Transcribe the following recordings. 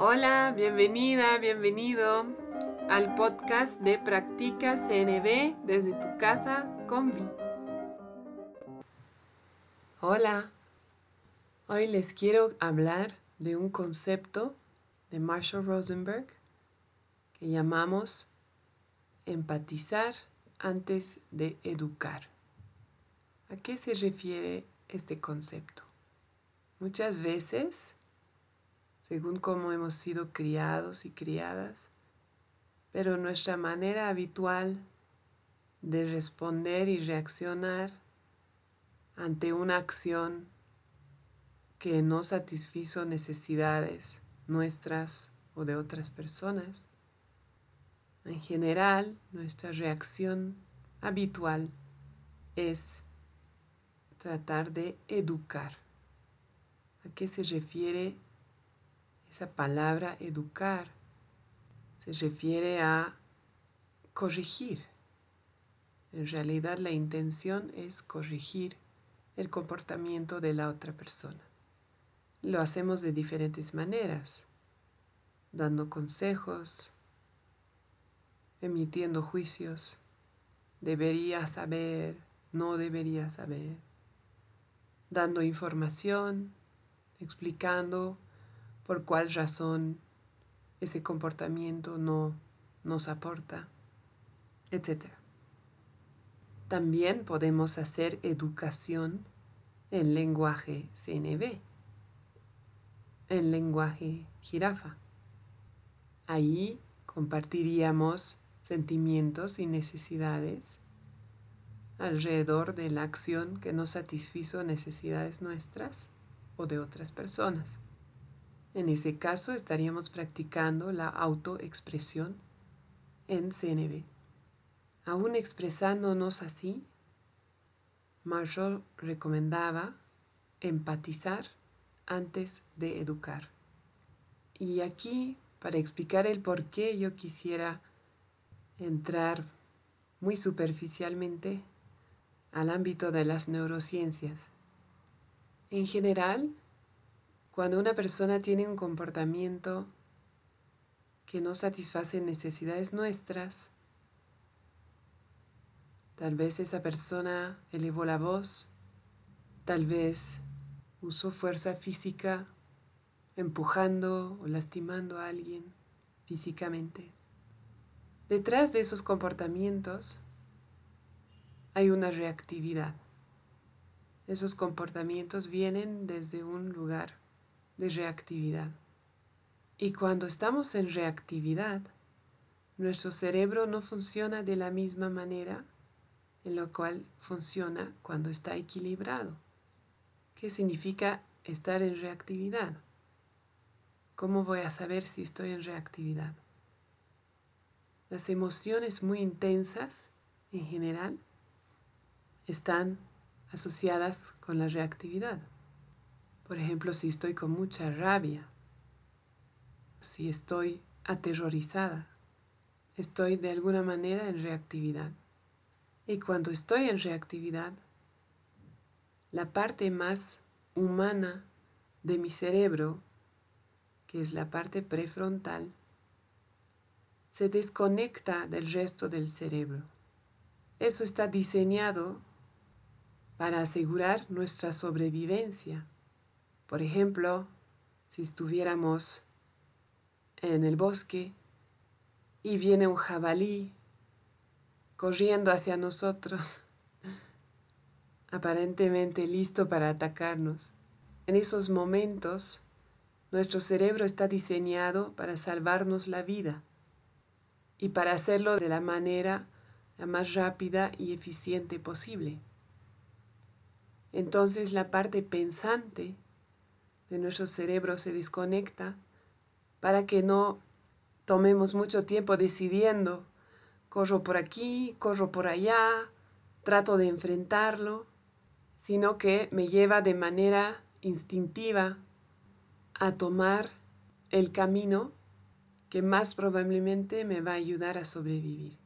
Hola, bienvenida, bienvenido al podcast de Practica CNB desde tu casa con Vi. Hola, hoy les quiero hablar de un concepto de Marshall Rosenberg que llamamos empatizar antes de educar. ¿A qué se refiere este concepto? Muchas veces, según cómo hemos sido criados y criadas, pero nuestra manera habitual de responder y reaccionar ante una acción que no satisfizo necesidades nuestras o de otras personas. En general, nuestra reacción habitual es tratar de educar. ¿A qué se refiere esa palabra educar? Se refiere a corregir. En realidad la intención es corregir el comportamiento de la otra persona. Lo hacemos de diferentes maneras, dando consejos, emitiendo juicios, debería saber, no debería saber, dando información, explicando por cuál razón ese comportamiento no nos aporta, etc. También podemos hacer educación en lenguaje CNB, en lenguaje jirafa. Ahí compartiríamos sentimientos y necesidades alrededor de la acción que no satisfizo necesidades nuestras o de otras personas. En ese caso estaríamos practicando la autoexpresión en CNB. Aún expresándonos así, Marshall recomendaba empatizar antes de educar. Y aquí, para explicar el por qué yo quisiera entrar muy superficialmente al ámbito de las neurociencias. En general, cuando una persona tiene un comportamiento que no satisface necesidades nuestras, tal vez esa persona elevó la voz, tal vez usó fuerza física empujando o lastimando a alguien físicamente. Detrás de esos comportamientos hay una reactividad. Esos comportamientos vienen desde un lugar de reactividad. Y cuando estamos en reactividad, nuestro cerebro no funciona de la misma manera en la cual funciona cuando está equilibrado. ¿Qué significa estar en reactividad? ¿Cómo voy a saber si estoy en reactividad? Las emociones muy intensas, en general, están asociadas con la reactividad. Por ejemplo, si estoy con mucha rabia, si estoy aterrorizada, estoy de alguna manera en reactividad. Y cuando estoy en reactividad, la parte más humana de mi cerebro, que es la parte prefrontal, se desconecta del resto del cerebro. Eso está diseñado para asegurar nuestra sobrevivencia. Por ejemplo, si estuviéramos en el bosque y viene un jabalí corriendo hacia nosotros, aparentemente listo para atacarnos. En esos momentos, nuestro cerebro está diseñado para salvarnos la vida y para hacerlo de la manera la más rápida y eficiente posible. Entonces la parte pensante de nuestro cerebro se desconecta para que no tomemos mucho tiempo decidiendo, corro por aquí, corro por allá, trato de enfrentarlo, sino que me lleva de manera instintiva a tomar el camino que más probablemente me va a ayudar a sobrevivir.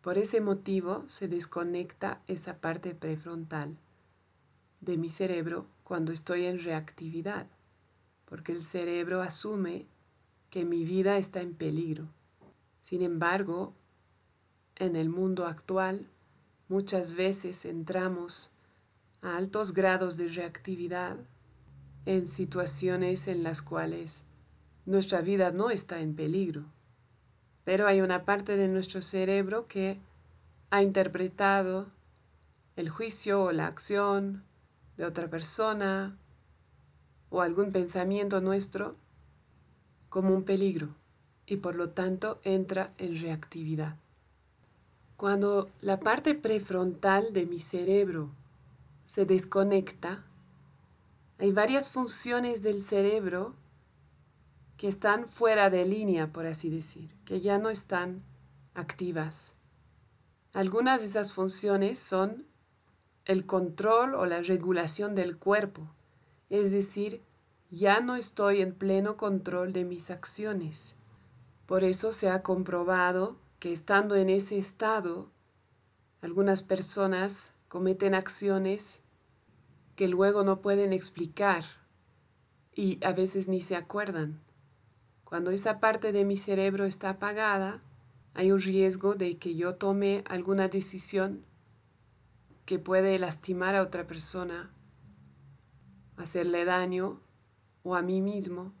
Por ese motivo se desconecta esa parte prefrontal de mi cerebro cuando estoy en reactividad, porque el cerebro asume que mi vida está en peligro. Sin embargo, en el mundo actual, muchas veces entramos a altos grados de reactividad en situaciones en las cuales nuestra vida no está en peligro. Pero hay una parte de nuestro cerebro que ha interpretado el juicio o la acción de otra persona o algún pensamiento nuestro como un peligro y por lo tanto entra en reactividad. Cuando la parte prefrontal de mi cerebro se desconecta, hay varias funciones del cerebro que están fuera de línea, por así decir, que ya no están activas. Algunas de esas funciones son el control o la regulación del cuerpo, es decir, ya no estoy en pleno control de mis acciones. Por eso se ha comprobado que estando en ese estado, algunas personas cometen acciones que luego no pueden explicar y a veces ni se acuerdan. Cuando esa parte de mi cerebro está apagada, hay un riesgo de que yo tome alguna decisión que puede lastimar a otra persona, hacerle daño o a mí mismo,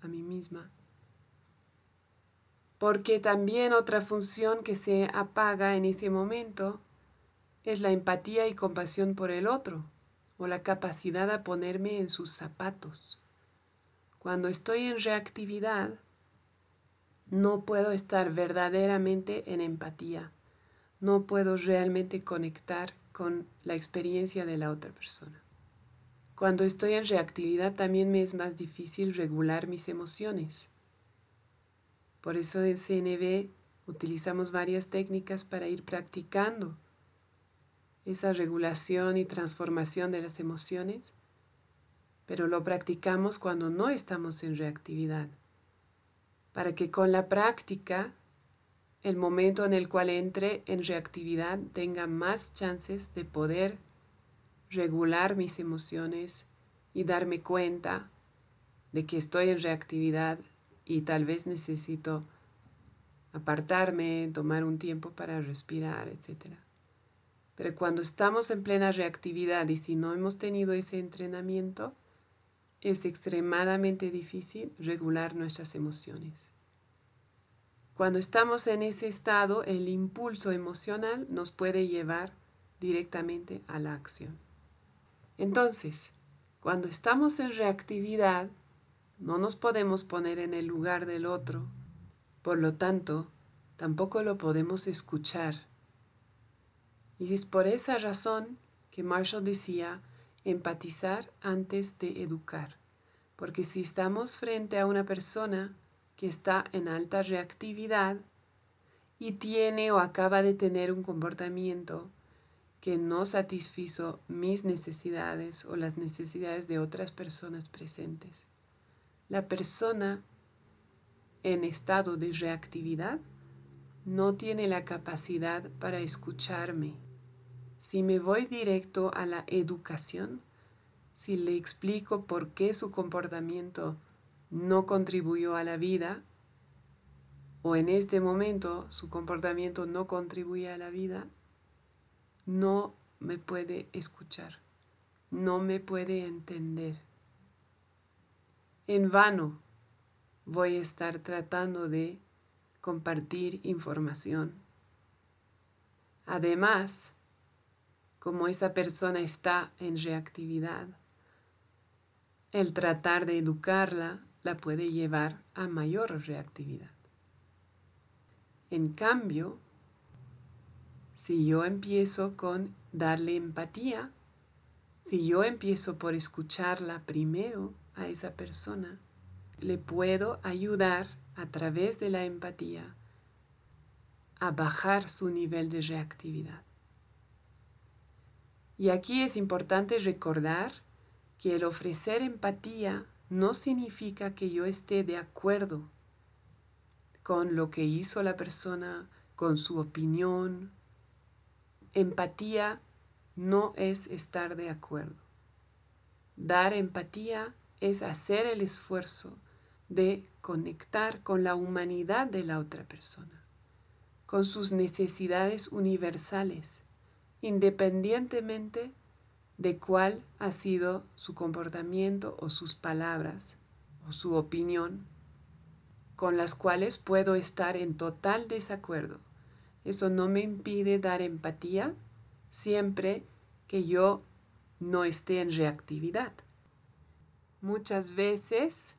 a mí misma. Porque también otra función que se apaga en ese momento es la empatía y compasión por el otro o la capacidad de ponerme en sus zapatos. Cuando estoy en reactividad, no puedo estar verdaderamente en empatía, no puedo realmente conectar con la experiencia de la otra persona. Cuando estoy en reactividad también me es más difícil regular mis emociones. Por eso en CNB utilizamos varias técnicas para ir practicando esa regulación y transformación de las emociones, pero lo practicamos cuando no estamos en reactividad, para que con la práctica el momento en el cual entre en reactividad tenga más chances de poder regular mis emociones y darme cuenta de que estoy en reactividad y tal vez necesito apartarme, tomar un tiempo para respirar, etc. Pero cuando estamos en plena reactividad y si no hemos tenido ese entrenamiento, es extremadamente difícil regular nuestras emociones. Cuando estamos en ese estado, el impulso emocional nos puede llevar directamente a la acción. Entonces, cuando estamos en reactividad, no nos podemos poner en el lugar del otro, por lo tanto, tampoco lo podemos escuchar. Y es por esa razón que Marshall decía empatizar antes de educar, porque si estamos frente a una persona que está en alta reactividad y tiene o acaba de tener un comportamiento que no satisfizo mis necesidades o las necesidades de otras personas presentes. La persona en estado de reactividad no tiene la capacidad para escucharme. Si me voy directo a la educación, si le explico por qué su comportamiento no contribuyó a la vida, o en este momento su comportamiento no contribuye a la vida, no me puede escuchar, no me puede entender. En vano voy a estar tratando de compartir información. Además, como esa persona está en reactividad, el tratar de educarla la puede llevar a mayor reactividad. En cambio, si yo empiezo con darle empatía, si yo empiezo por escucharla primero a esa persona, le puedo ayudar a través de la empatía a bajar su nivel de reactividad. Y aquí es importante recordar que el ofrecer empatía no significa que yo esté de acuerdo con lo que hizo la persona, con su opinión. Empatía no es estar de acuerdo. Dar empatía es hacer el esfuerzo de conectar con la humanidad de la otra persona, con sus necesidades universales, independientemente de cuál ha sido su comportamiento o sus palabras o su opinión, con las cuales puedo estar en total desacuerdo. Eso no me impide dar empatía siempre que yo no esté en reactividad. Muchas veces,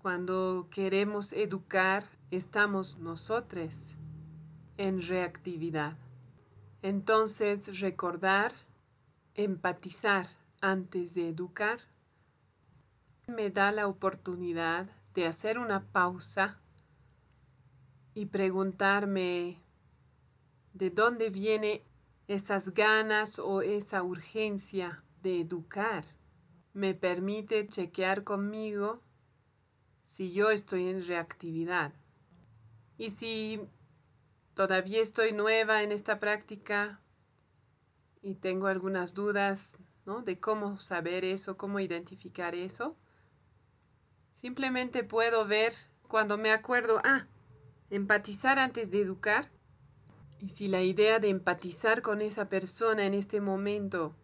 cuando queremos educar, estamos nosotros en reactividad. Entonces, recordar, empatizar antes de educar, me da la oportunidad de hacer una pausa y preguntarme de dónde viene esas ganas o esa urgencia de educar me permite chequear conmigo si yo estoy en reactividad. Y si todavía estoy nueva en esta práctica y tengo algunas dudas ¿no? de cómo saber eso, cómo identificar eso, simplemente puedo ver cuando me acuerdo, ah, empatizar antes de educar. Y si la idea de empatizar con esa persona en este momento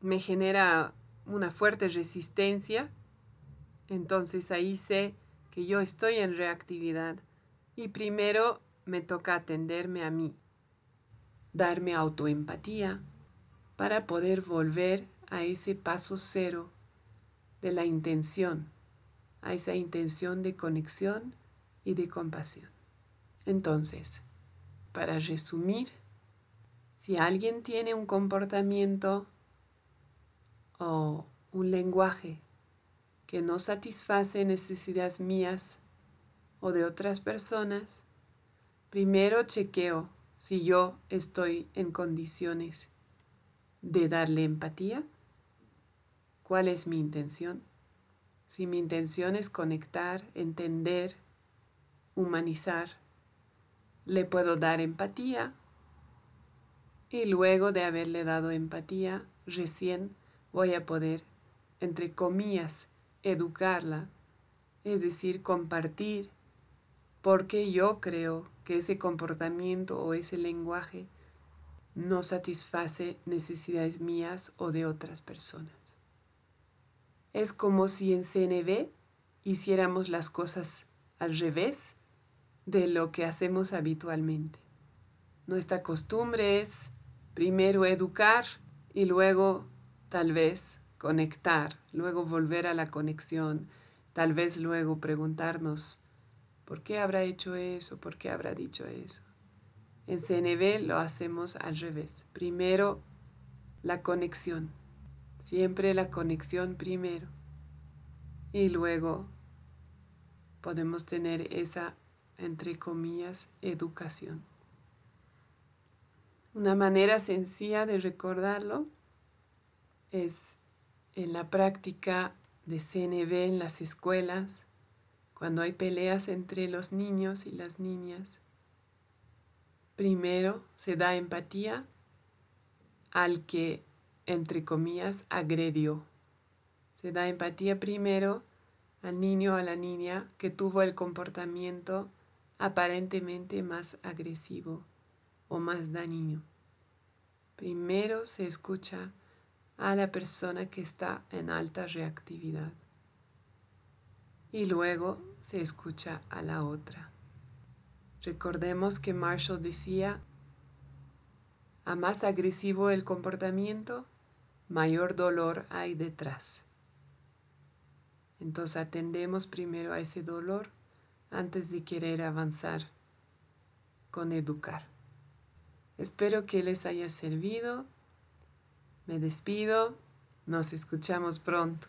me genera una fuerte resistencia, entonces ahí sé que yo estoy en reactividad y primero me toca atenderme a mí, darme autoempatía para poder volver a ese paso cero de la intención, a esa intención de conexión y de compasión. Entonces, para resumir, si alguien tiene un comportamiento o un lenguaje que no satisface necesidades mías o de otras personas, primero chequeo si yo estoy en condiciones de darle empatía. ¿Cuál es mi intención? Si mi intención es conectar, entender, humanizar, le puedo dar empatía y luego de haberle dado empatía, recién voy a poder, entre comillas, educarla, es decir, compartir, porque yo creo que ese comportamiento o ese lenguaje no satisface necesidades mías o de otras personas. Es como si en CNV hiciéramos las cosas al revés de lo que hacemos habitualmente. Nuestra costumbre es primero educar y luego tal vez conectar, luego volver a la conexión, tal vez luego preguntarnos, ¿por qué habrá hecho eso? ¿Por qué habrá dicho eso? En CNB lo hacemos al revés. Primero la conexión, siempre la conexión primero. Y luego podemos tener esa, entre comillas, educación. Una manera sencilla de recordarlo es en la práctica de CNB en las escuelas, cuando hay peleas entre los niños y las niñas. Primero se da empatía al que, entre comillas, agredió. Se da empatía primero al niño o a la niña que tuvo el comportamiento aparentemente más agresivo o más dañino. Primero se escucha a la persona que está en alta reactividad. Y luego se escucha a la otra. Recordemos que Marshall decía, a más agresivo el comportamiento, mayor dolor hay detrás. Entonces atendemos primero a ese dolor antes de querer avanzar con educar. Espero que les haya servido me despido, nos escuchamos pronto.